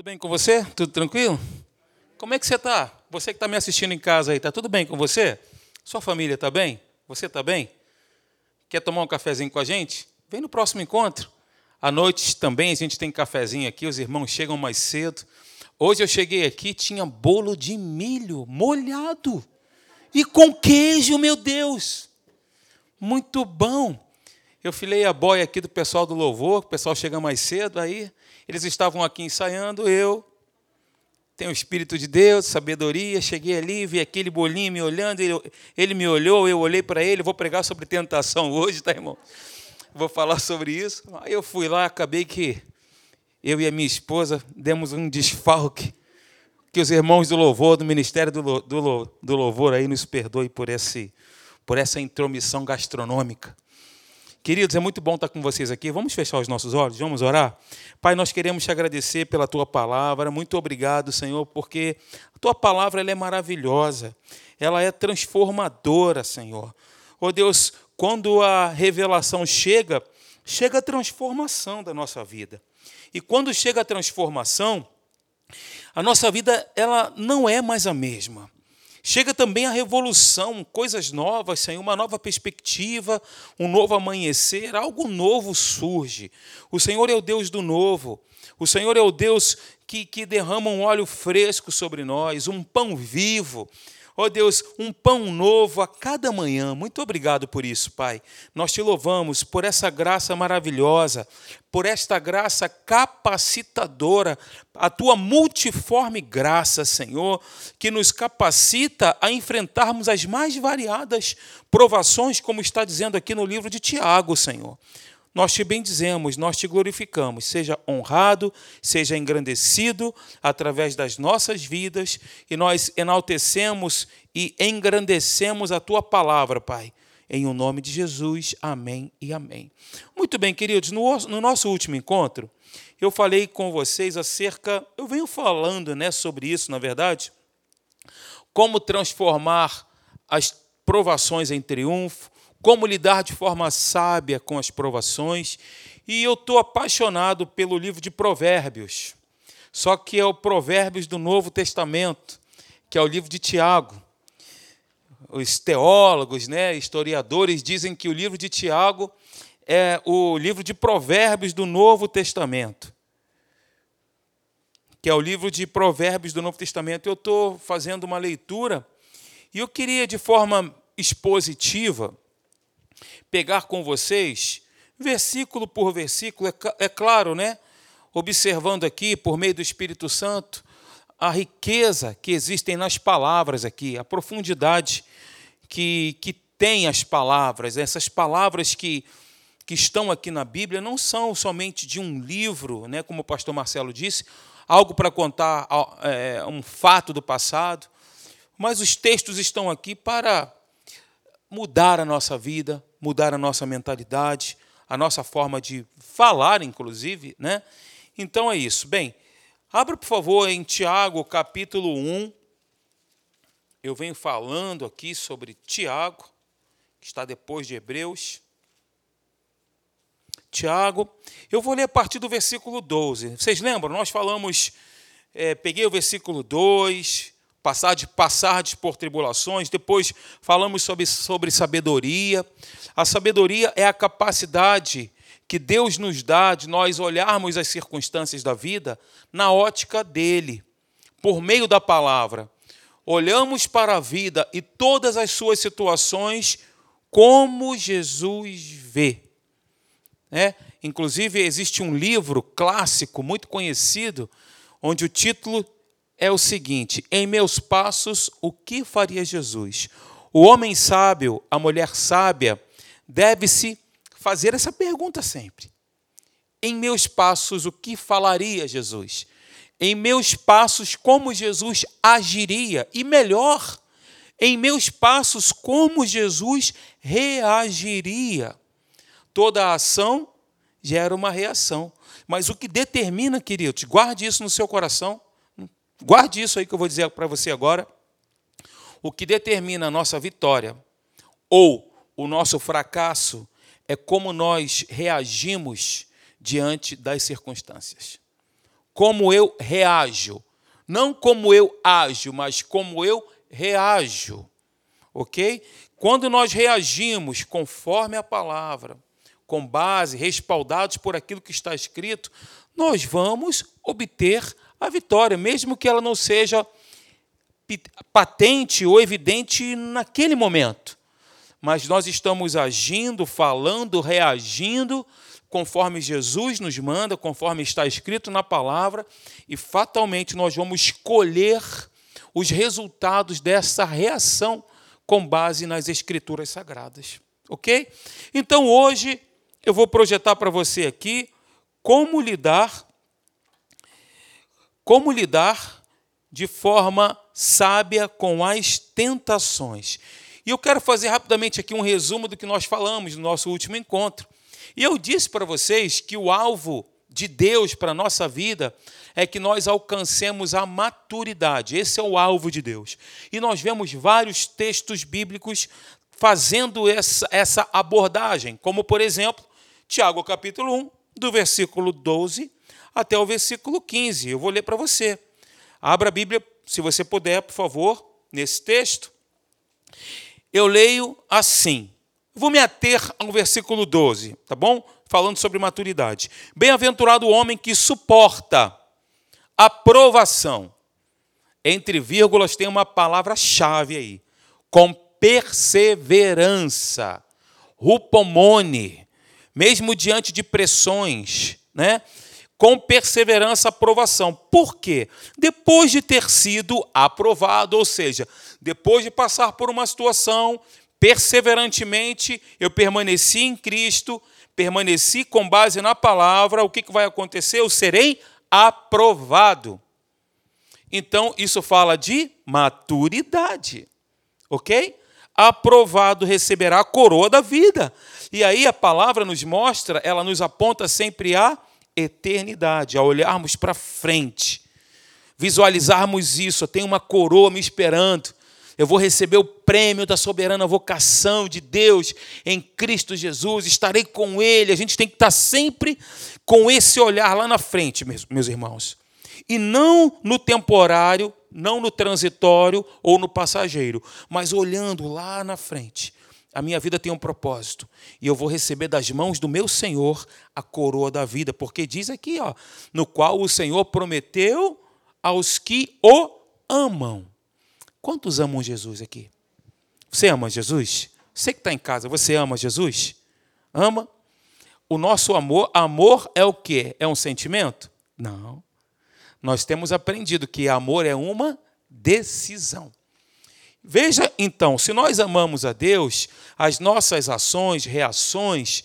Tudo bem com você? Tudo tranquilo? Como é que você está? Você que está me assistindo em casa aí, está tudo bem com você? Sua família está bem? Você está bem? Quer tomar um cafezinho com a gente? Vem no próximo encontro. À noite também a gente tem cafezinho aqui, os irmãos chegam mais cedo. Hoje eu cheguei aqui, tinha bolo de milho molhado e com queijo, meu Deus. Muito bom. Eu filei a boia aqui do pessoal do louvor, o pessoal chega mais cedo, aí eles estavam aqui ensaiando, eu tenho o Espírito de Deus, sabedoria, cheguei ali, vi aquele bolinho me olhando, ele, ele me olhou, eu olhei para ele, vou pregar sobre tentação hoje, tá, irmão? Vou falar sobre isso. Aí eu fui lá, acabei que eu e a minha esposa demos um desfalque, que os irmãos do louvor, do Ministério do, do, do Louvor aí nos perdoem por, esse, por essa intromissão gastronômica. Queridos, é muito bom estar com vocês aqui. Vamos fechar os nossos olhos, vamos orar? Pai, nós queremos te agradecer pela tua palavra. Muito obrigado, Senhor, porque a tua palavra ela é maravilhosa. Ela é transformadora, Senhor. Oh Deus, quando a revelação chega, chega a transformação da nossa vida. E quando chega a transformação, a nossa vida ela não é mais a mesma. Chega também a revolução, coisas novas, Senhor, uma nova perspectiva, um novo amanhecer, algo novo surge. O Senhor é o Deus do novo. O Senhor é o Deus que, que derrama um óleo fresco sobre nós, um pão vivo. Ó oh Deus, um pão novo a cada manhã. Muito obrigado por isso, Pai. Nós te louvamos por essa graça maravilhosa, por esta graça capacitadora, a tua multiforme graça, Senhor, que nos capacita a enfrentarmos as mais variadas provações, como está dizendo aqui no livro de Tiago, Senhor nós te bendizemos, nós te glorificamos. Seja honrado, seja engrandecido através das nossas vidas e nós enaltecemos e engrandecemos a tua palavra, Pai. Em o nome de Jesus, amém e amém. Muito bem, queridos, no, no nosso último encontro, eu falei com vocês acerca, eu venho falando né, sobre isso, na verdade, como transformar as provações em triunfo, como lidar de forma sábia com as provações. E eu estou apaixonado pelo livro de Provérbios, só que é o Provérbios do Novo Testamento, que é o livro de Tiago. Os teólogos, né, historiadores, dizem que o livro de Tiago é o livro de Provérbios do Novo Testamento, que é o livro de Provérbios do Novo Testamento. Eu estou fazendo uma leitura e eu queria, de forma expositiva, pegar com vocês, versículo por versículo, é, é claro, né? Observando aqui, por meio do Espírito Santo, a riqueza que existem nas palavras aqui, a profundidade que, que tem as palavras, essas palavras que, que estão aqui na Bíblia não são somente de um livro, né, como o pastor Marcelo disse, algo para contar é, um fato do passado, mas os textos estão aqui para mudar a nossa vida, mudar a nossa mentalidade, a nossa forma de falar, inclusive, né? Então é isso. Bem, abra por favor em Tiago, capítulo 1. Eu venho falando aqui sobre Tiago, que está depois de Hebreus. Tiago, eu vou ler a partir do versículo 12. Vocês lembram? Nós falamos, é, peguei o versículo 2, passar de passar por tribulações. Depois falamos sobre, sobre sabedoria. A sabedoria é a capacidade que Deus nos dá de nós olharmos as circunstâncias da vida na ótica dele, por meio da palavra. Olhamos para a vida e todas as suas situações como Jesus vê. É? Inclusive, existe um livro clássico, muito conhecido, onde o título é o seguinte: em meus passos, o que faria Jesus? O homem sábio, a mulher sábia, deve-se fazer essa pergunta sempre. Em meus passos, o que falaria Jesus? Em meus passos, como Jesus agiria? E melhor, em meus passos, como Jesus reagiria? Toda ação gera uma reação. Mas o que determina, queridos, guarde isso no seu coração, Guarde isso aí que eu vou dizer para você agora. O que determina a nossa vitória ou o nosso fracasso é como nós reagimos diante das circunstâncias. como eu reajo. Não como eu ajo, mas como eu reajo. Ok? Quando nós reagimos conforme a palavra, com base, respaldados por aquilo que está escrito, nós vamos obter a vitória, mesmo que ela não seja patente ou evidente naquele momento. Mas nós estamos agindo, falando, reagindo conforme Jesus nos manda, conforme está escrito na palavra, e fatalmente nós vamos colher os resultados dessa reação com base nas escrituras sagradas. OK? Então hoje eu vou projetar para você aqui como lidar como lidar de forma sábia com as tentações. E eu quero fazer rapidamente aqui um resumo do que nós falamos no nosso último encontro. E eu disse para vocês que o alvo de Deus para a nossa vida é que nós alcancemos a maturidade. Esse é o alvo de Deus. E nós vemos vários textos bíblicos fazendo essa, essa abordagem, como por exemplo, Tiago capítulo 1, do versículo 12 até o versículo 15. Eu vou ler para você. Abra a Bíblia, se você puder, por favor, nesse texto. Eu leio assim. Vou me ater ao versículo 12, tá bom? Falando sobre maturidade. Bem-aventurado o homem que suporta a provação. Entre vírgulas tem uma palavra-chave aí. Com perseverança. Rupomone. Mesmo diante de pressões, né? Com perseverança aprovação. Por quê? Depois de ter sido aprovado, ou seja, depois de passar por uma situação, perseverantemente eu permaneci em Cristo, permaneci com base na palavra, o que vai acontecer? Eu serei aprovado. Então, isso fala de maturidade, ok? Aprovado receberá a coroa da vida. E aí a palavra nos mostra, ela nos aponta sempre a eternidade, a olharmos para frente, visualizarmos isso. Eu tenho uma coroa me esperando. Eu vou receber o prêmio da soberana vocação de Deus em Cristo Jesus, estarei com Ele. A gente tem que estar sempre com esse olhar lá na frente, meus irmãos. E não no temporário, não no transitório ou no passageiro, mas olhando lá na frente a minha vida tem um propósito e eu vou receber das mãos do meu Senhor a coroa da vida, porque diz aqui, ó, no qual o Senhor prometeu aos que o amam. Quantos amam Jesus aqui? Você ama Jesus? Você que está em casa, você ama Jesus? Ama? O nosso amor, amor é o quê? É um sentimento? Não. Nós temos aprendido que amor é uma decisão. Veja então, se nós amamos a Deus, as nossas ações, reações,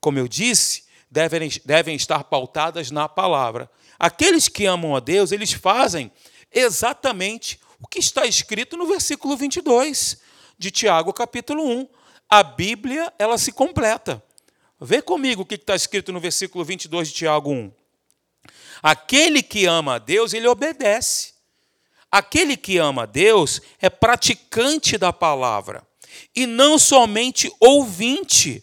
como eu disse, devem, devem estar pautadas na palavra. Aqueles que amam a Deus, eles fazem exatamente o que está escrito no versículo 22 de Tiago, capítulo 1. A Bíblia, ela se completa. Vê comigo o que está escrito no versículo 22 de Tiago 1. Aquele que ama a Deus, ele obedece. Aquele que ama Deus é praticante da palavra e não somente ouvinte,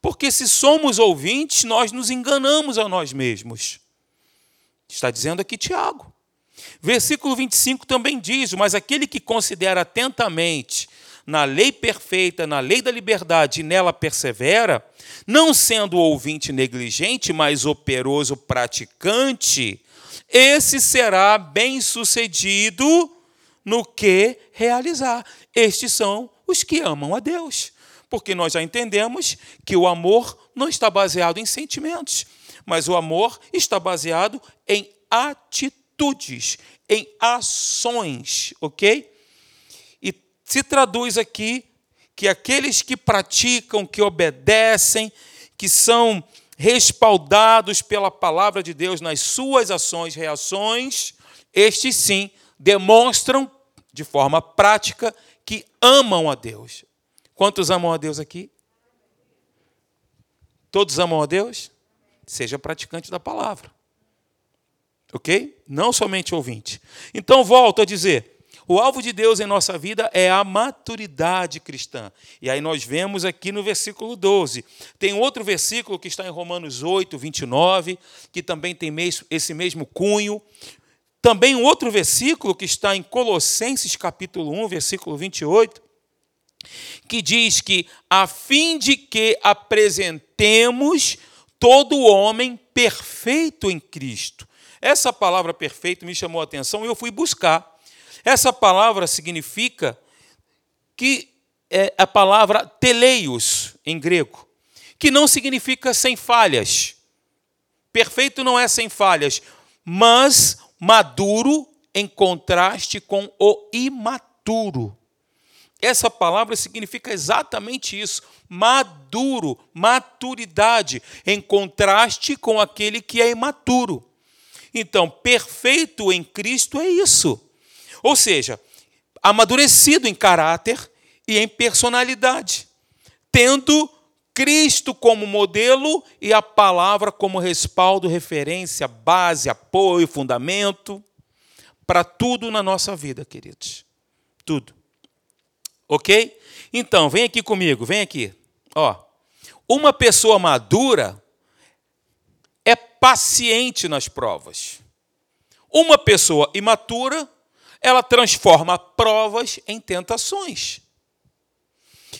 porque se somos ouvintes, nós nos enganamos a nós mesmos. Está dizendo aqui Tiago. Versículo 25 também diz: Mas aquele que considera atentamente na lei perfeita, na lei da liberdade, e nela persevera, não sendo ouvinte negligente, mas operoso praticante, esse será bem-sucedido no que realizar. Estes são os que amam a Deus. Porque nós já entendemos que o amor não está baseado em sentimentos, mas o amor está baseado em atitudes, em ações, ok? E se traduz aqui que aqueles que praticam, que obedecem, que são respaldados pela palavra de Deus nas suas ações, reações, estes sim demonstram de forma prática que amam a Deus. Quantos amam a Deus aqui? Todos amam a Deus? Seja praticante da palavra. Ok? Não somente ouvinte. Então, volto a dizer: O alvo de Deus em nossa vida é a maturidade cristã. E aí nós vemos aqui no versículo 12. Tem outro versículo que está em Romanos 8, 29, que também tem esse mesmo cunho. Também um outro versículo que está em Colossenses capítulo 1, versículo 28, que diz que a fim de que apresentemos todo homem perfeito em Cristo. Essa palavra perfeito me chamou a atenção e eu fui buscar. Essa palavra significa que é a palavra teleios em grego, que não significa sem falhas. Perfeito não é sem falhas, mas maduro em contraste com o imaturo. Essa palavra significa exatamente isso: maduro, maturidade, em contraste com aquele que é imaturo. Então, perfeito em Cristo é isso. Ou seja, amadurecido em caráter e em personalidade, tendo Cristo como modelo e a palavra como respaldo, referência, base, apoio, fundamento para tudo na nossa vida, queridos. Tudo. Ok? Então, vem aqui comigo, vem aqui. Ó, uma pessoa madura é paciente nas provas. Uma pessoa imatura ela transforma provas em tentações.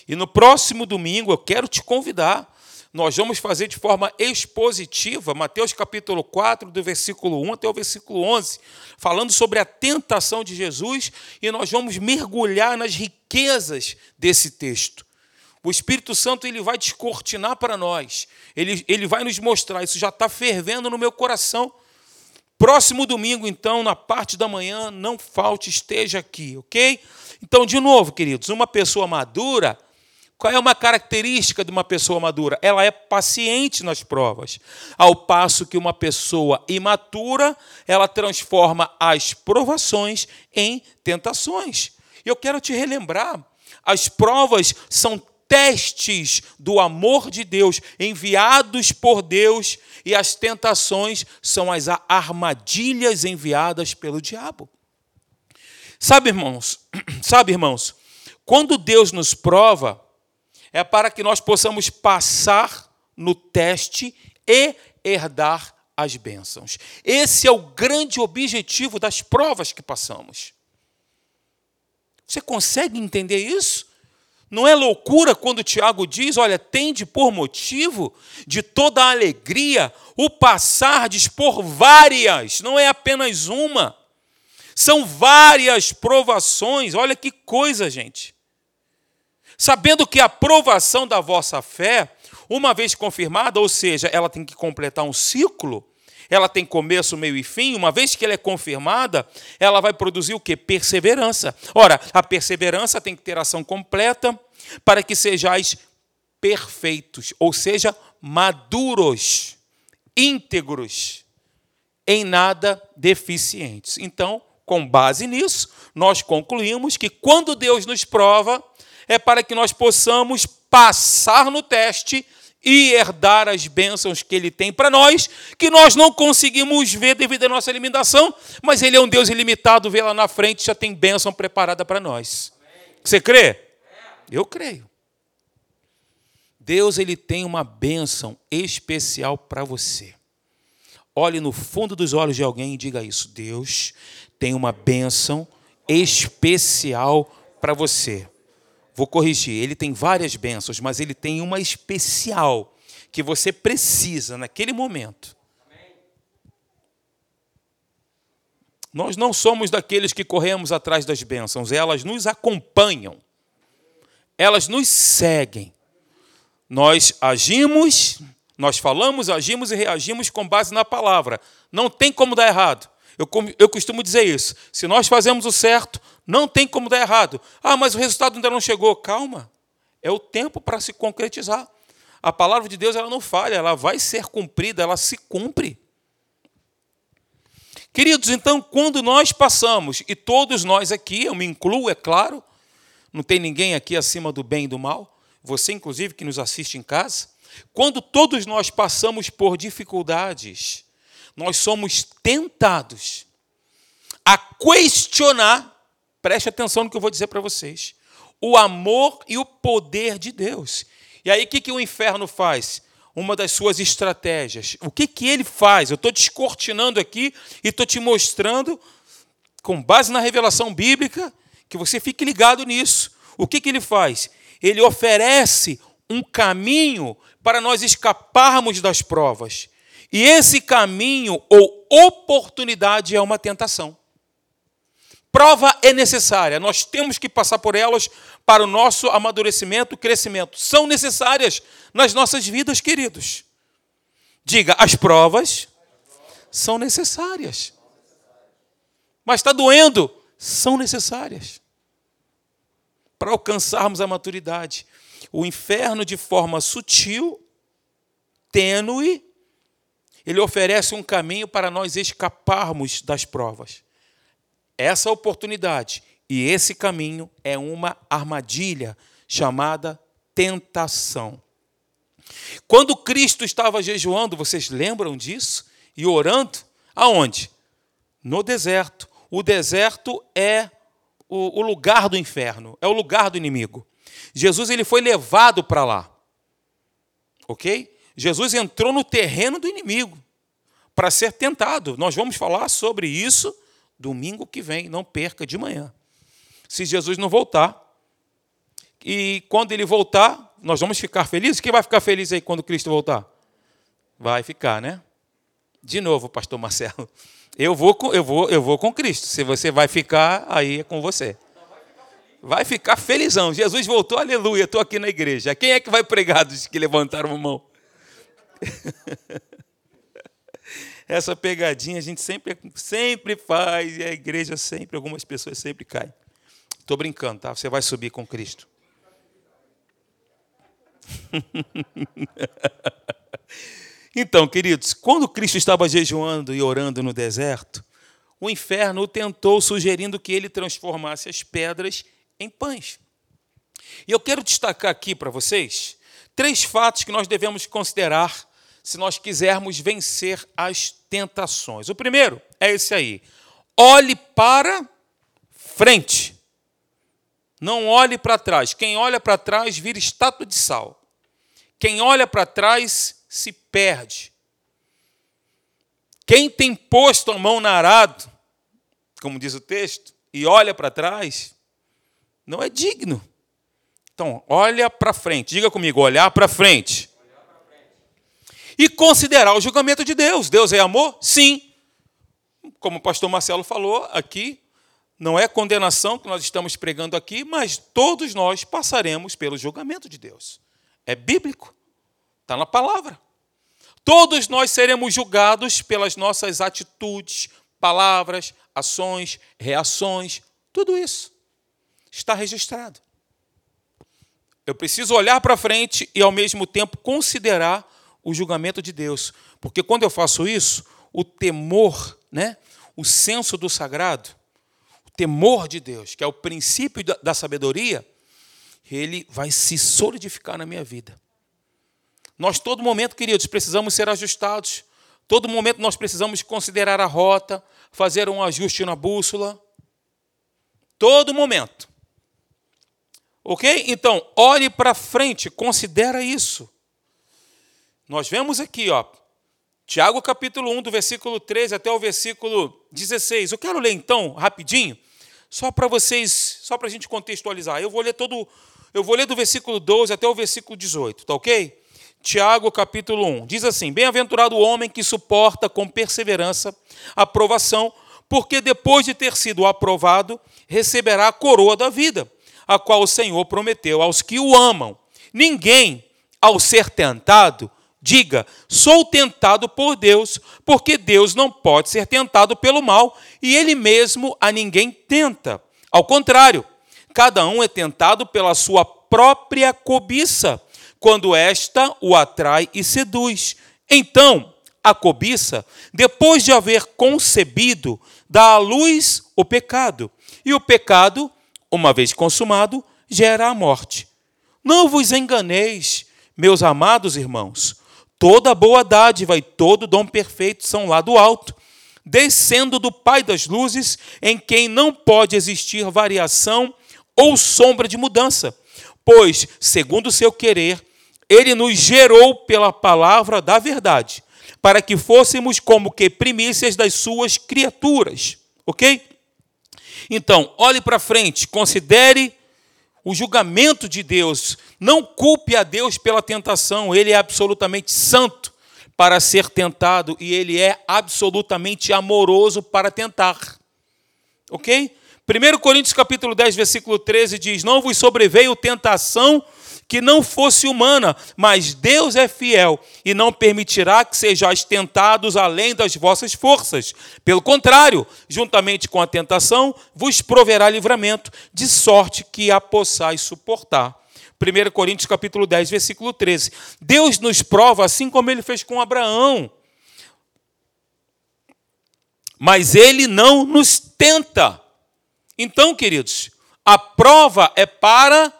E no próximo domingo eu quero te convidar. Nós vamos fazer de forma expositiva, Mateus capítulo 4, do versículo 1 até o versículo 11, falando sobre a tentação de Jesus, e nós vamos mergulhar nas riquezas desse texto. O Espírito Santo ele vai descortinar para nós, ele, ele vai nos mostrar, isso já está fervendo no meu coração Próximo domingo, então, na parte da manhã, não falte, esteja aqui, ok? Então, de novo, queridos, uma pessoa madura, qual é uma característica de uma pessoa madura? Ela é paciente nas provas, ao passo que uma pessoa imatura, ela transforma as provações em tentações. Eu quero te relembrar, as provas são testes do amor de Deus, enviados por Deus, e as tentações são as armadilhas enviadas pelo diabo. Sabe, irmãos? Sabe, irmãos? Quando Deus nos prova, é para que nós possamos passar no teste e herdar as bênçãos. Esse é o grande objetivo das provas que passamos. Você consegue entender isso? Não é loucura quando Tiago diz: olha, tende por motivo de toda a alegria o passardes por várias, não é apenas uma. São várias provações. Olha que coisa, gente. Sabendo que a provação da vossa fé, uma vez confirmada, ou seja, ela tem que completar um ciclo, ela tem começo, meio e fim, uma vez que ela é confirmada, ela vai produzir o que? Perseverança. Ora, a perseverança tem que ter ação completa para que sejais perfeitos, ou seja, maduros, íntegros, em nada deficientes. Então, com base nisso, nós concluímos que quando Deus nos prova, é para que nós possamos passar no teste e herdar as bênçãos que Ele tem para nós, que nós não conseguimos ver devido à nossa limitação, mas Ele é um Deus ilimitado, vê lá na frente, já tem bênção preparada para nós. Você crê? Eu creio. Deus ele tem uma bênção especial para você. Olhe no fundo dos olhos de alguém e diga isso. Deus tem uma bênção especial para você. Vou corrigir, ele tem várias bênçãos, mas ele tem uma especial que você precisa naquele momento. Nós não somos daqueles que corremos atrás das bênçãos, elas nos acompanham, elas nos seguem. Nós agimos, nós falamos, agimos e reagimos com base na palavra. Não tem como dar errado. Eu, eu costumo dizer isso. Se nós fazemos o certo, não tem como dar errado. Ah, mas o resultado ainda não chegou. Calma. É o tempo para se concretizar. A palavra de Deus ela não falha, ela vai ser cumprida, ela se cumpre. Queridos, então, quando nós passamos, e todos nós aqui, eu me incluo, é claro, não tem ninguém aqui acima do bem e do mal, você, inclusive, que nos assiste em casa, quando todos nós passamos por dificuldades, nós somos tentados a questionar Preste atenção no que eu vou dizer para vocês. O amor e o poder de Deus. E aí, o que, que o inferno faz? Uma das suas estratégias. O que, que ele faz? Eu estou descortinando aqui e estou te mostrando, com base na revelação bíblica, que você fique ligado nisso. O que, que ele faz? Ele oferece um caminho para nós escaparmos das provas. E esse caminho ou oportunidade é uma tentação. Prova é necessária, nós temos que passar por elas para o nosso amadurecimento, crescimento. São necessárias nas nossas vidas, queridos. Diga, as provas são necessárias. Mas está doendo? São necessárias. Para alcançarmos a maturidade. O inferno, de forma sutil, tênue, ele oferece um caminho para nós escaparmos das provas. Essa oportunidade e esse caminho é uma armadilha chamada tentação. Quando Cristo estava jejuando, vocês lembram disso? E orando? Aonde? No deserto. O deserto é o, lugar do inferno, é o lugar do inimigo. Jesus ele foi levado para lá. Ok? Jesus entrou no terreno do inimigo para ser tentado. Nós vamos falar sobre isso domingo que vem, não perca de manhã. Se Jesus não voltar, e quando ele voltar, nós vamos ficar felizes? Quem vai ficar feliz aí quando Cristo voltar? Vai ficar, né? De novo, pastor Marcelo. Eu vou com, eu vou, eu vou com Cristo. Se você vai ficar, aí é com você. Vai ficar felizão. Jesus voltou, aleluia, estou aqui na igreja. Quem é que vai pregar dos que levantaram a mão? Essa pegadinha a gente sempre, sempre faz e a igreja sempre, algumas pessoas sempre caem. Estou brincando, tá? Você vai subir com Cristo. então, queridos, quando Cristo estava jejuando e orando no deserto, o inferno o tentou, sugerindo que ele transformasse as pedras em pães. E eu quero destacar aqui para vocês três fatos que nós devemos considerar se nós quisermos vencer as tentações. O primeiro é esse aí. Olhe para frente. Não olhe para trás. Quem olha para trás vira estátua de sal. Quem olha para trás se perde. Quem tem posto a mão na arado, como diz o texto, e olha para trás, não é digno. Então, olha para frente. Diga comigo, olhar para frente e considerar o julgamento de Deus. Deus é amor? Sim. Como o pastor Marcelo falou aqui, não é condenação que nós estamos pregando aqui, mas todos nós passaremos pelo julgamento de Deus. É bíblico, está na palavra. Todos nós seremos julgados pelas nossas atitudes, palavras, ações, reações, tudo isso está registrado. Eu preciso olhar para frente e, ao mesmo tempo, considerar o julgamento de Deus. Porque quando eu faço isso, o temor, né, o senso do sagrado, o temor de Deus, que é o princípio da sabedoria, ele vai se solidificar na minha vida. Nós, todo momento, queridos, precisamos ser ajustados. Todo momento nós precisamos considerar a rota, fazer um ajuste na bússola. Todo momento. Ok? Então, olhe para frente, considera isso. Nós vemos aqui, ó, Tiago capítulo 1, do versículo 13 até o versículo 16. Eu quero ler então, rapidinho, só para vocês, só para a gente contextualizar. Eu vou ler todo, eu vou ler do versículo 12 até o versículo 18, tá ok? Tiago capítulo 1 diz assim: Bem-aventurado o homem que suporta com perseverança a provação, porque depois de ter sido aprovado, receberá a coroa da vida, a qual o Senhor prometeu aos que o amam. Ninguém, ao ser tentado, Diga: sou tentado por Deus, porque Deus não pode ser tentado pelo mal e ele mesmo a ninguém tenta. Ao contrário, cada um é tentado pela sua própria cobiça, quando esta o atrai e seduz. Então, a cobiça, depois de haver concebido, dá à luz o pecado, e o pecado, uma vez consumado, gera a morte. Não vos enganeis, meus amados irmãos. Toda boa dádiva e todo dom perfeito são lá do alto, descendo do Pai das luzes, em quem não pode existir variação ou sombra de mudança, pois, segundo o seu querer, ele nos gerou pela palavra da verdade, para que fôssemos como que primícias das suas criaturas. Ok? Então, olhe para frente, considere o julgamento de Deus. Não culpe a Deus pela tentação, ele é absolutamente santo para ser tentado e ele é absolutamente amoroso para tentar. OK? 1 Coríntios capítulo 10, versículo 13 diz: "Não vos sobreveio tentação que não fosse humana, mas Deus é fiel e não permitirá que sejais tentados além das vossas forças. Pelo contrário, juntamente com a tentação, vos proverá livramento, de sorte que a possais suportar. 1 Coríntios capítulo 10, versículo 13. Deus nos prova assim como ele fez com Abraão. Mas ele não nos tenta. Então, queridos, a prova é para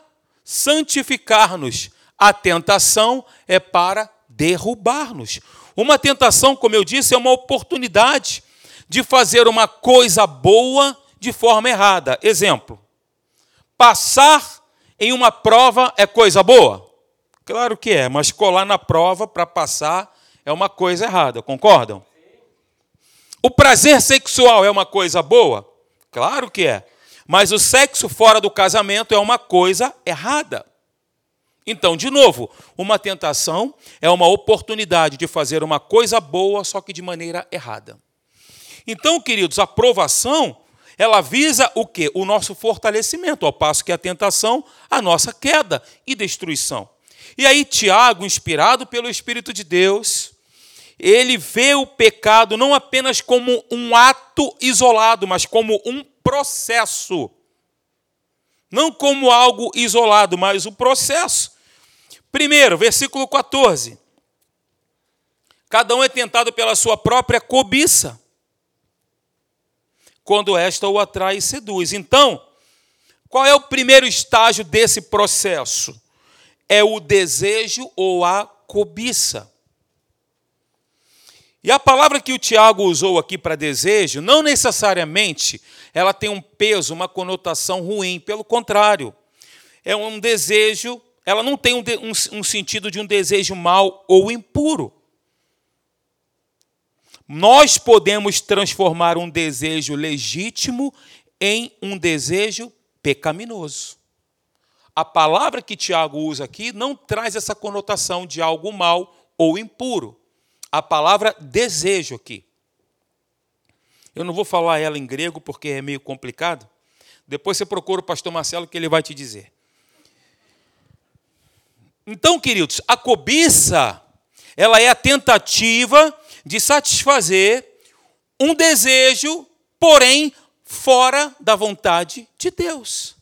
santificar-nos. A tentação é para derrubar-nos. Uma tentação, como eu disse, é uma oportunidade de fazer uma coisa boa de forma errada. Exemplo: passar em uma prova é coisa boa? Claro que é, mas colar na prova para passar é uma coisa errada, concordam? O prazer sexual é uma coisa boa? Claro que é. Mas o sexo fora do casamento é uma coisa errada. Então, de novo, uma tentação é uma oportunidade de fazer uma coisa boa, só que de maneira errada. Então, queridos, a provação, ela visa o quê? O nosso fortalecimento, ao passo que a tentação, a nossa queda e destruição. E aí, Tiago, inspirado pelo Espírito de Deus, ele vê o pecado não apenas como um ato isolado, mas como um processo. Não como algo isolado, mas o processo. Primeiro, versículo 14. Cada um é tentado pela sua própria cobiça, quando esta o atrai e seduz. Então, qual é o primeiro estágio desse processo? É o desejo ou a cobiça. E a palavra que o Tiago usou aqui para desejo, não necessariamente ela tem um peso, uma conotação ruim, pelo contrário, é um desejo, ela não tem um, um, um sentido de um desejo mau ou impuro. Nós podemos transformar um desejo legítimo em um desejo pecaminoso. A palavra que Tiago usa aqui não traz essa conotação de algo mal ou impuro a palavra desejo aqui. Eu não vou falar ela em grego porque é meio complicado. Depois você procura o pastor Marcelo que ele vai te dizer. Então, queridos, a cobiça, ela é a tentativa de satisfazer um desejo, porém fora da vontade de Deus.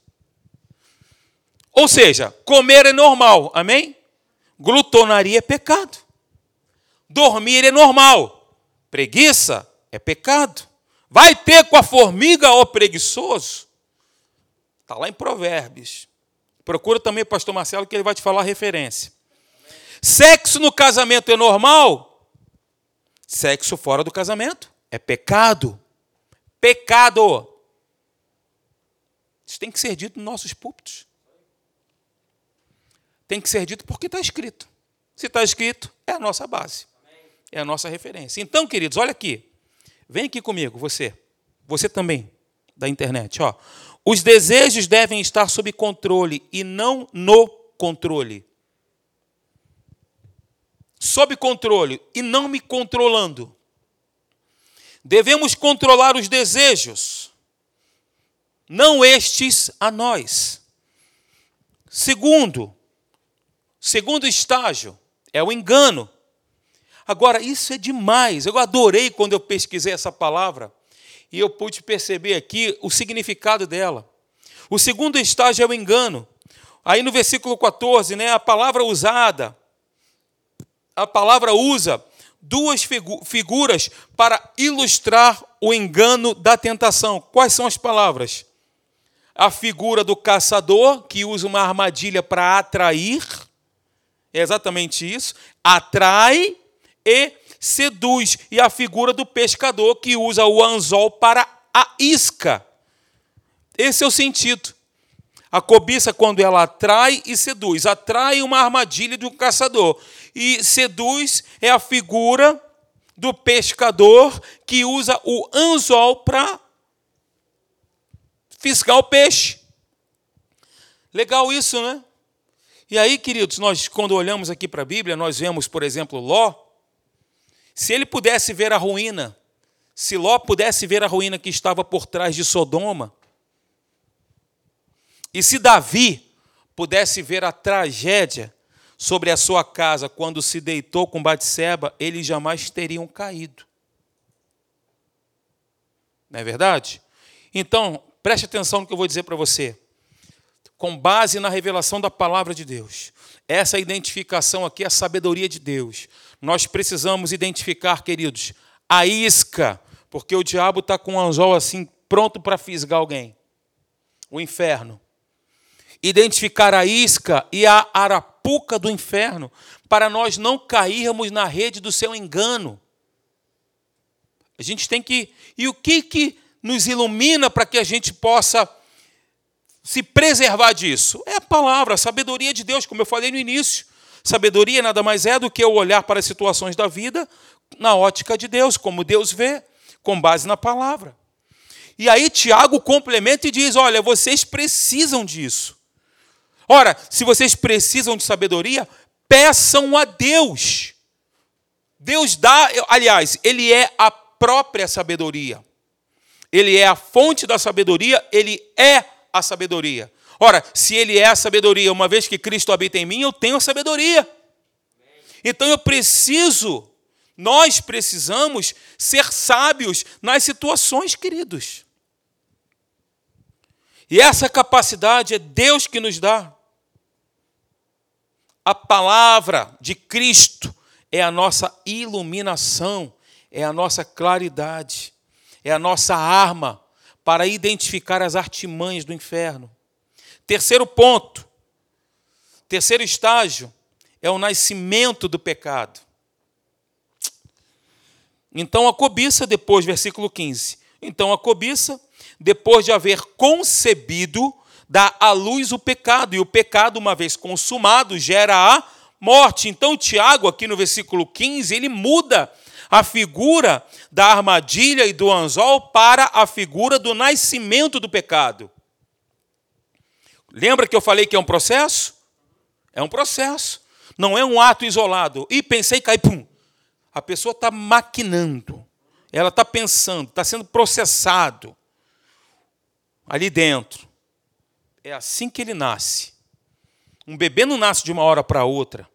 Ou seja, comer é normal, amém? Glutonaria é pecado. Dormir é normal. Preguiça é pecado. Vai ter com a formiga, ó preguiçoso? Está lá em Provérbios. Procura também o pastor Marcelo que ele vai te falar a referência. Sexo no casamento é normal? Sexo fora do casamento é pecado. Pecado. Isso tem que ser dito nos nossos púlpitos. Tem que ser dito porque está escrito. Se está escrito, é a nossa base é a nossa referência. Então, queridos, olha aqui. Vem aqui comigo, você. Você também, da internet. Ó. Os desejos devem estar sob controle e não no controle. Sob controle e não me controlando. Devemos controlar os desejos, não estes a nós. Segundo, segundo estágio é o engano. Agora, isso é demais. Eu adorei quando eu pesquisei essa palavra e eu pude perceber aqui o significado dela. O segundo estágio é o engano. Aí no versículo 14, né, a palavra usada, a palavra usa duas figuras para ilustrar o engano da tentação. Quais são as palavras? A figura do caçador, que usa uma armadilha para atrair, é exatamente isso, atrai e seduz, e a figura do pescador que usa o anzol para a isca. Esse é o sentido. A cobiça, quando ela atrai e seduz, atrai uma armadilha um caçador, e seduz é a figura do pescador que usa o anzol para fisgar o peixe. Legal isso, né? E aí, queridos, nós, quando olhamos aqui para a Bíblia, nós vemos, por exemplo, Ló. Se ele pudesse ver a ruína, se Ló pudesse ver a ruína que estava por trás de Sodoma, e se Davi pudesse ver a tragédia sobre a sua casa quando se deitou com Batseba, eles jamais teriam caído. Não é verdade? Então, preste atenção no que eu vou dizer para você. Com base na revelação da palavra de Deus, essa identificação aqui é a sabedoria de Deus. Nós precisamos identificar, queridos, a isca, porque o diabo está com um anzol assim, pronto para fisgar alguém. O inferno identificar a isca e a arapuca do inferno, para nós não cairmos na rede do seu engano. A gente tem que. E o que, que nos ilumina para que a gente possa se preservar disso? É a palavra, a sabedoria de Deus, como eu falei no início. Sabedoria nada mais é do que o olhar para as situações da vida na ótica de Deus, como Deus vê, com base na palavra. E aí Tiago complementa e diz: olha, vocês precisam disso. Ora, se vocês precisam de sabedoria, peçam a Deus. Deus dá, aliás, Ele é a própria sabedoria. Ele é a fonte da sabedoria, Ele é a sabedoria. Ora, se Ele é a sabedoria, uma vez que Cristo habita em mim, eu tenho a sabedoria. Então eu preciso, nós precisamos ser sábios nas situações, queridos. E essa capacidade é Deus que nos dá. A palavra de Cristo é a nossa iluminação, é a nossa claridade, é a nossa arma para identificar as artimanhas do inferno. Terceiro ponto, terceiro estágio, é o nascimento do pecado. Então a cobiça, depois, versículo 15. Então a cobiça depois de haver concebido, dá à luz o pecado, e o pecado, uma vez consumado, gera a morte. Então, Tiago, aqui no versículo 15, ele muda a figura da armadilha e do anzol para a figura do nascimento do pecado. Lembra que eu falei que é um processo? É um processo. Não é um ato isolado. E pensei, cai, pum. A pessoa está maquinando. Ela está pensando, está sendo processado ali dentro. É assim que ele nasce. Um bebê não nasce de uma hora para outra.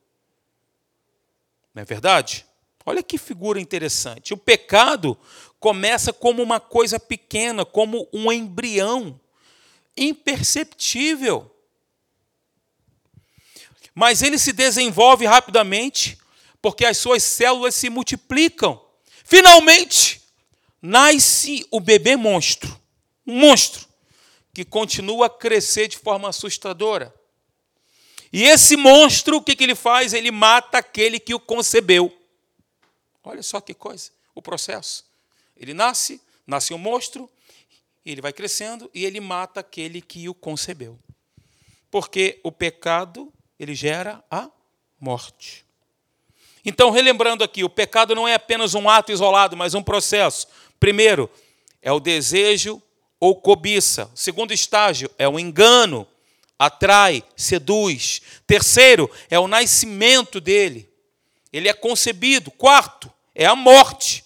Não é verdade? Olha que figura interessante. O pecado começa como uma coisa pequena, como um embrião, imperceptível. Mas ele se desenvolve rapidamente, porque as suas células se multiplicam. Finalmente, nasce o bebê monstro. Um monstro que continua a crescer de forma assustadora. E esse monstro, o que, ele faz? Ele mata aquele que o concebeu. Olha só que coisa, o processo. Ele nasce, nasce um monstro, ele vai crescendo e ele mata aquele que o concebeu. Porque o pecado, ele gera a morte. Então, relembrando aqui, o pecado não é apenas um ato isolado, mas um processo. Primeiro, é o desejo ou cobiça. Segundo estágio é o engano, atrai, seduz. Terceiro é o nascimento dele. Ele é concebido. Quarto é a morte.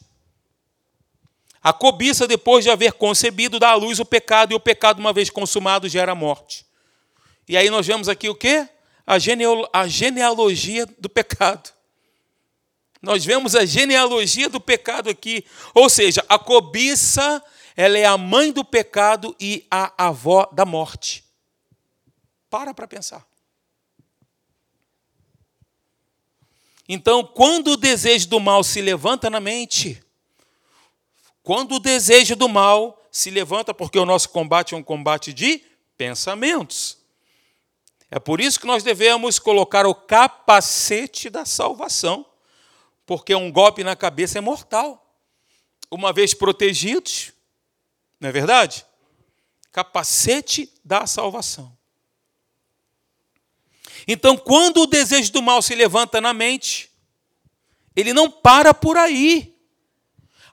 A cobiça, depois de haver concebido, dá à luz o pecado, e o pecado, uma vez consumado, gera a morte. E aí nós vemos aqui o quê? A, a genealogia do pecado. Nós vemos a genealogia do pecado aqui. Ou seja, a cobiça ela é a mãe do pecado e a avó da morte. Para para pensar. Então, quando o desejo do mal se levanta na mente, quando o desejo do mal se levanta, porque o nosso combate é um combate de pensamentos. É por isso que nós devemos colocar o capacete da salvação, porque um golpe na cabeça é mortal. Uma vez protegidos, não é verdade? Capacete da salvação. Então, quando o desejo do mal se levanta na mente, ele não para por aí.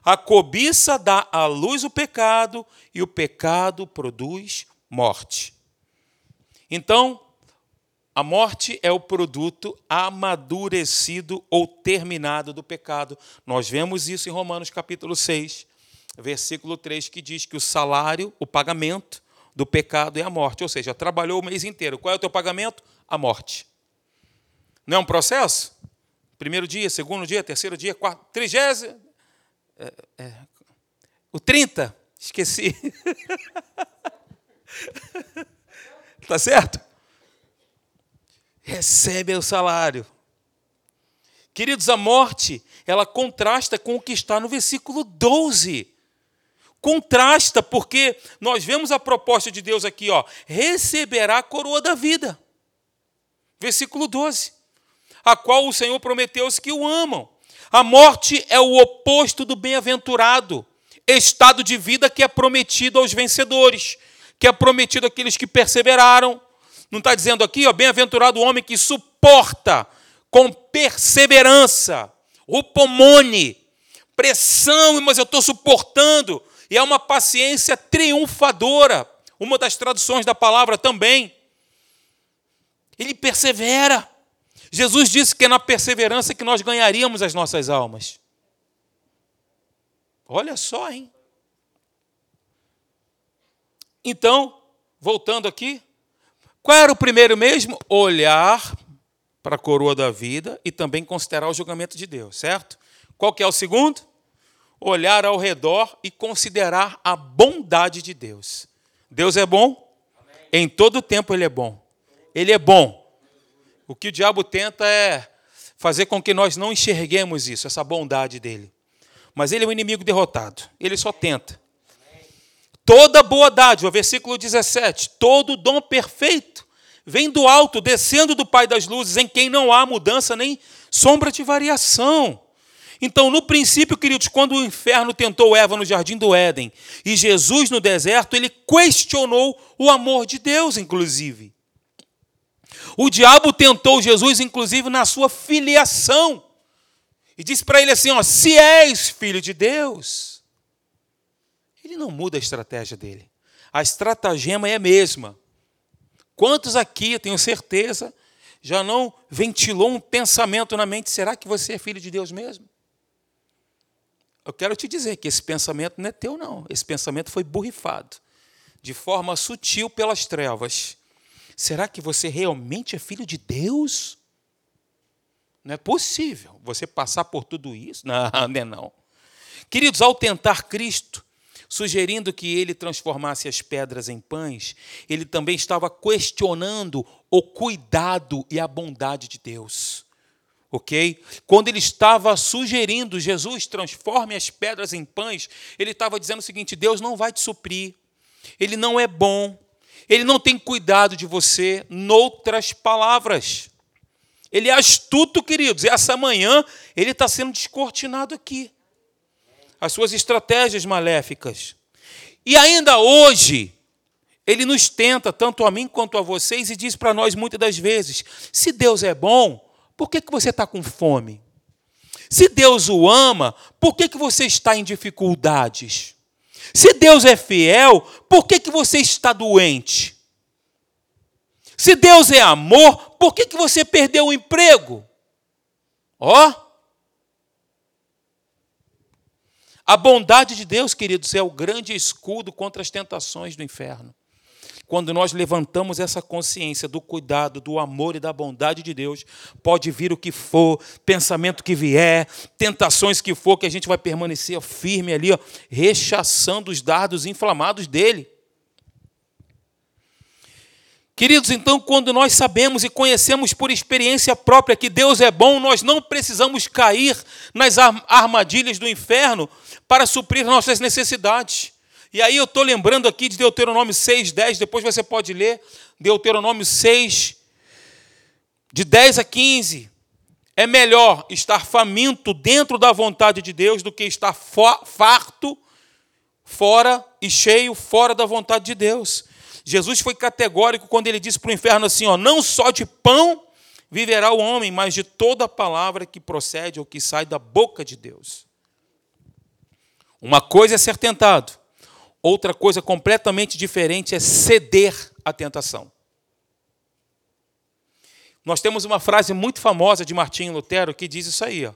A cobiça dá à luz o pecado e o pecado produz morte. Então, a morte é o produto amadurecido ou terminado do pecado. Nós vemos isso em Romanos capítulo 6, versículo 3, que diz que o salário, o pagamento do pecado é a morte. Ou seja, trabalhou o mês inteiro. Qual é o teu pagamento? A morte. Não é um processo? Primeiro dia, segundo dia, terceiro dia, quarto, trigésimo. É, é, o 30, esqueci. Tá certo? Recebe o salário. Queridos, a morte, ela contrasta com o que está no versículo 12. Contrasta, porque nós vemos a proposta de Deus aqui, ó, receberá a coroa da vida. Versículo 12. A qual o Senhor prometeu aos que o amam. A morte é o oposto do bem-aventurado, estado de vida que é prometido aos vencedores que é prometido àqueles que perseveraram. Não está dizendo aqui, ó, bem-aventurado o homem que suporta com perseverança, upomone, pressão, mas eu estou suportando. E é uma paciência triunfadora. Uma das traduções da palavra também. Ele persevera. Jesus disse que é na perseverança que nós ganharíamos as nossas almas. Olha só, hein? Então, voltando aqui, qual era o primeiro mesmo? Olhar para a coroa da vida e também considerar o julgamento de Deus, certo? Qual que é o segundo? Olhar ao redor e considerar a bondade de Deus. Deus é bom? Amém. Em todo tempo ele é bom. Ele é bom. O que o diabo tenta é fazer com que nós não enxerguemos isso, essa bondade dele. Mas ele é um inimigo derrotado. Ele só tenta. Toda boa dádiva, versículo 17, todo dom perfeito vem do alto, descendo do Pai das luzes, em quem não há mudança nem sombra de variação. Então, no princípio, queridos, quando o inferno tentou Eva no jardim do Éden e Jesus no deserto, ele questionou o amor de Deus, inclusive. O diabo tentou Jesus, inclusive, na sua filiação. E disse para ele assim: ó, se és filho de Deus, ele não muda a estratégia dele. A estratagema é a mesma. Quantos aqui, eu tenho certeza, já não ventilou um pensamento na mente: será que você é filho de Deus mesmo? Eu quero te dizer que esse pensamento não é teu, não. Esse pensamento foi borrifado de forma sutil pelas trevas. Será que você realmente é filho de Deus? Não é possível você passar por tudo isso. Não, não é não. Queridos, ao tentar Cristo, sugerindo que ele transformasse as pedras em pães, ele também estava questionando o cuidado e a bondade de Deus. Ok? Quando ele estava sugerindo, Jesus transforme as pedras em pães, ele estava dizendo o seguinte: Deus não vai te suprir, ele não é bom, ele não tem cuidado de você. Noutras palavras, ele é astuto, queridos, e essa manhã ele está sendo descortinado aqui as suas estratégias maléficas. E ainda hoje, ele nos tenta, tanto a mim quanto a vocês, e diz para nós muitas das vezes: se Deus é bom, por que, que você está com fome? Se Deus o ama, por que, que você está em dificuldades? Se Deus é fiel, por que, que você está doente? Se Deus é amor, por que, que você perdeu o emprego? Ó, oh, A bondade de Deus, queridos, é o grande escudo contra as tentações do inferno. Quando nós levantamos essa consciência do cuidado, do amor e da bondade de Deus, pode vir o que for, pensamento que vier, tentações que for, que a gente vai permanecer firme ali, ó, rechaçando os dardos inflamados dele. Queridos, então, quando nós sabemos e conhecemos por experiência própria que Deus é bom, nós não precisamos cair nas armadilhas do inferno para suprir nossas necessidades. E aí eu estou lembrando aqui de Deuteronômio 6, 10, depois você pode ler Deuteronômio 6, de 10 a 15. É melhor estar faminto dentro da vontade de Deus do que estar farto fora e cheio fora da vontade de Deus. Jesus foi categórico quando ele disse para o inferno assim: ó, não só de pão viverá o homem, mas de toda palavra que procede ou que sai da boca de Deus. Uma coisa é ser tentado, outra coisa completamente diferente é ceder à tentação. Nós temos uma frase muito famosa de Martinho Lutero que diz isso aí, ó.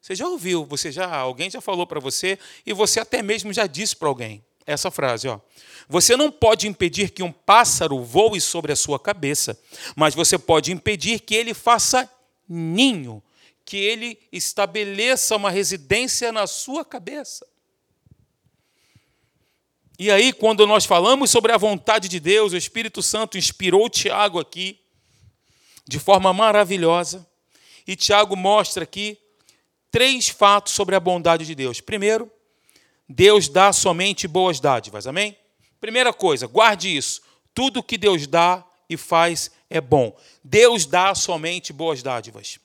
Você já ouviu, você já alguém já falou para você e você até mesmo já disse para alguém essa frase, ó. Você não pode impedir que um pássaro voe sobre a sua cabeça, mas você pode impedir que ele faça ninho, que ele estabeleça uma residência na sua cabeça. E aí, quando nós falamos sobre a vontade de Deus, o Espírito Santo inspirou Tiago aqui de forma maravilhosa. E Tiago mostra aqui três fatos sobre a bondade de Deus. Primeiro, Deus dá somente boas dádivas. Amém? Primeira coisa, guarde isso. Tudo que Deus dá e faz é bom. Deus dá somente boas dádivas.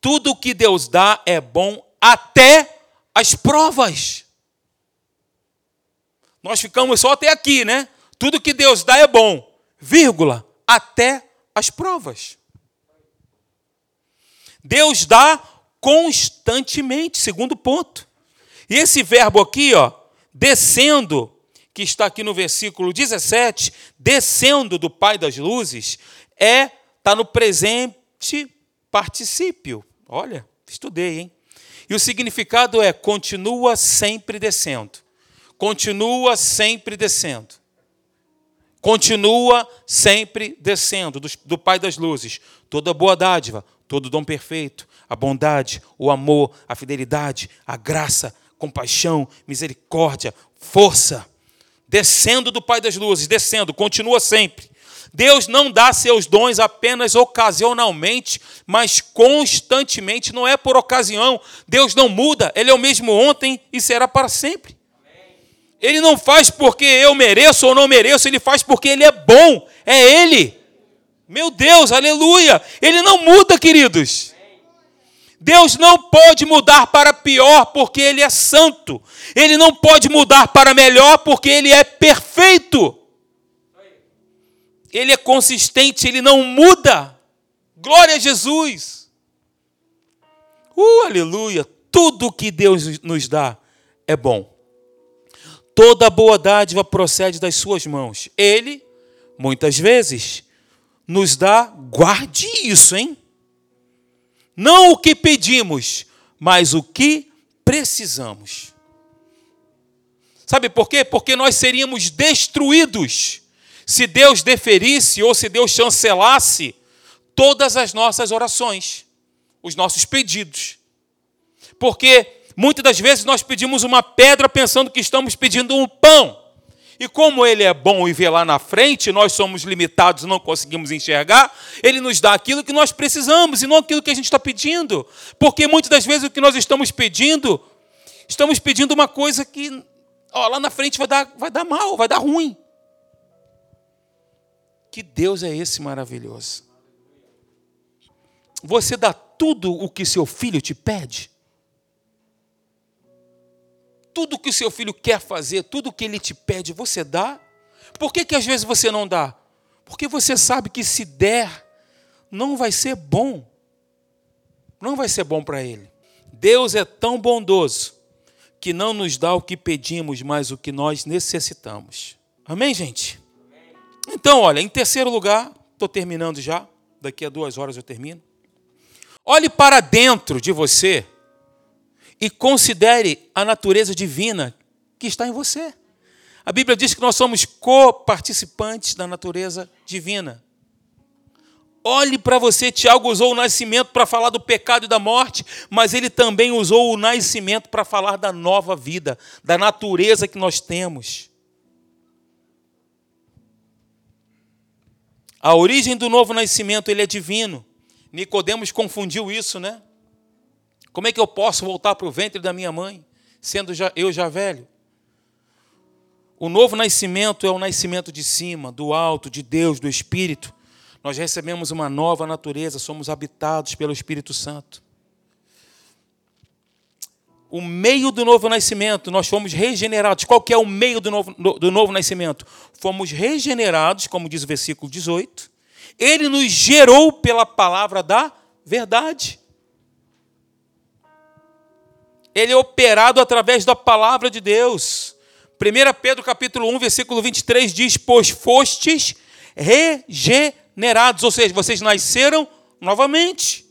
Tudo que Deus dá é bom até as provas. Nós ficamos só até aqui, né? Tudo que Deus dá é bom, vírgula, até as provas. Deus dá constantemente, segundo ponto. E esse verbo aqui, ó, descendo, que está aqui no versículo 17, descendo do Pai das luzes, é está no presente particípio. Olha, estudei, hein? E o significado é continua sempre descendo. Continua sempre descendo. Continua sempre descendo do, do Pai das luzes. Toda boa dádiva, todo dom perfeito, a bondade, o amor, a fidelidade, a graça, compaixão, misericórdia, força, descendo do Pai das luzes, descendo, continua sempre. Deus não dá seus dons apenas ocasionalmente, mas constantemente, não é por ocasião. Deus não muda, Ele é o mesmo ontem e será para sempre. Ele não faz porque eu mereço ou não mereço, Ele faz porque Ele é bom, é Ele. Meu Deus, aleluia! Ele não muda, queridos. Deus não pode mudar para pior porque Ele é santo. Ele não pode mudar para melhor porque Ele é perfeito. Ele é consistente, Ele não muda. Glória a Jesus. Uh, aleluia. Tudo que Deus nos dá é bom. Toda boa dádiva procede das Suas mãos. Ele, muitas vezes, nos dá, guarde isso, hein? Não o que pedimos, mas o que precisamos. Sabe por quê? Porque nós seríamos destruídos se Deus deferisse ou se Deus chancelasse todas as nossas orações, os nossos pedidos. Porque muitas das vezes nós pedimos uma pedra pensando que estamos pedindo um pão. E como ele é bom e vê lá na frente, nós somos limitados não conseguimos enxergar, ele nos dá aquilo que nós precisamos e não aquilo que a gente está pedindo. Porque muitas das vezes o que nós estamos pedindo, estamos pedindo uma coisa que ó, lá na frente vai dar, vai dar mal, vai dar ruim. Que Deus é esse maravilhoso? Você dá tudo o que seu filho te pede? Tudo que o seu filho quer fazer, tudo que ele te pede, você dá? Por que, que às vezes você não dá? Porque você sabe que se der, não vai ser bom. Não vai ser bom para ele. Deus é tão bondoso que não nos dá o que pedimos, mas o que nós necessitamos. Amém, gente? Então, olha, em terceiro lugar, estou terminando já, daqui a duas horas eu termino. Olhe para dentro de você e considere a natureza divina que está em você. A Bíblia diz que nós somos co-participantes da natureza divina. Olhe para você, Tiago usou o nascimento para falar do pecado e da morte, mas ele também usou o nascimento para falar da nova vida, da natureza que nós temos. A origem do novo nascimento, ele é divino. Nicodemos confundiu isso, né? Como é que eu posso voltar para o ventre da minha mãe, sendo já, eu já velho? O novo nascimento é o nascimento de cima, do alto, de Deus, do Espírito. Nós recebemos uma nova natureza, somos habitados pelo Espírito Santo. O meio do novo nascimento, nós fomos regenerados. Qual que é o meio do novo, do novo nascimento? Fomos regenerados, como diz o versículo 18. Ele nos gerou pela palavra da verdade. Ele é operado através da palavra de Deus. 1 Pedro capítulo 1, versículo 23 diz: Pois fostes regenerados, ou seja, vocês nasceram novamente.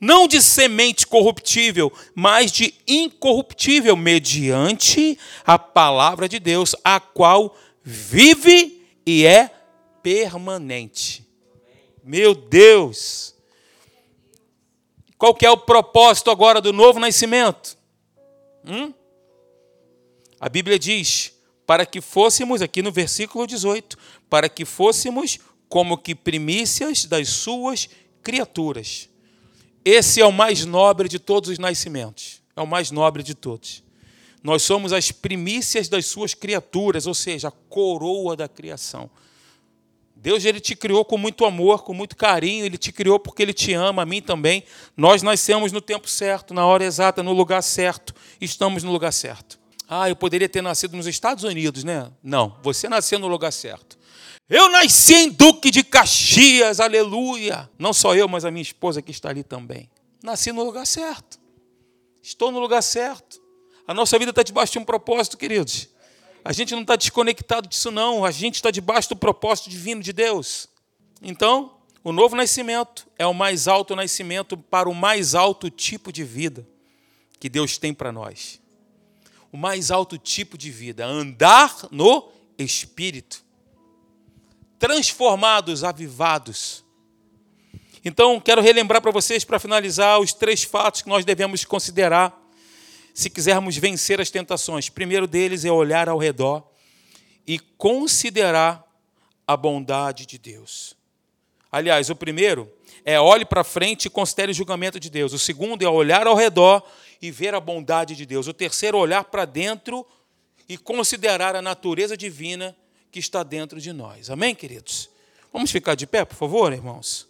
Não de semente corruptível, mas de incorruptível, mediante a palavra de Deus, a qual vive e é permanente. Meu Deus! Qual que é o propósito agora do novo nascimento? Hum? A Bíblia diz: para que fôssemos, aqui no versículo 18, para que fôssemos como que primícias das suas criaturas. Esse é o mais nobre de todos os nascimentos. É o mais nobre de todos. Nós somos as primícias das suas criaturas, ou seja, a coroa da criação. Deus ele te criou com muito amor, com muito carinho, ele te criou porque ele te ama, a mim também. Nós nascemos no tempo certo, na hora exata, no lugar certo. Estamos no lugar certo. Ah, eu poderia ter nascido nos Estados Unidos, né? Não, você nasceu no lugar certo. Eu nasci em Duque de Caxias, aleluia. Não só eu, mas a minha esposa que está ali também. Nasci no lugar certo. Estou no lugar certo. A nossa vida está debaixo de um propósito, queridos. A gente não está desconectado disso, não. A gente está debaixo do propósito divino de Deus. Então, o novo nascimento é o mais alto nascimento para o mais alto tipo de vida que Deus tem para nós. O mais alto tipo de vida, andar no Espírito transformados, avivados. Então, quero relembrar para vocês, para finalizar, os três fatos que nós devemos considerar se quisermos vencer as tentações. Primeiro deles é olhar ao redor e considerar a bondade de Deus. Aliás, o primeiro é olhe para frente e considere o julgamento de Deus. O segundo é olhar ao redor e ver a bondade de Deus. O terceiro, olhar para dentro e considerar a natureza divina que está dentro de nós. Amém, queridos? Vamos ficar de pé, por favor, irmãos?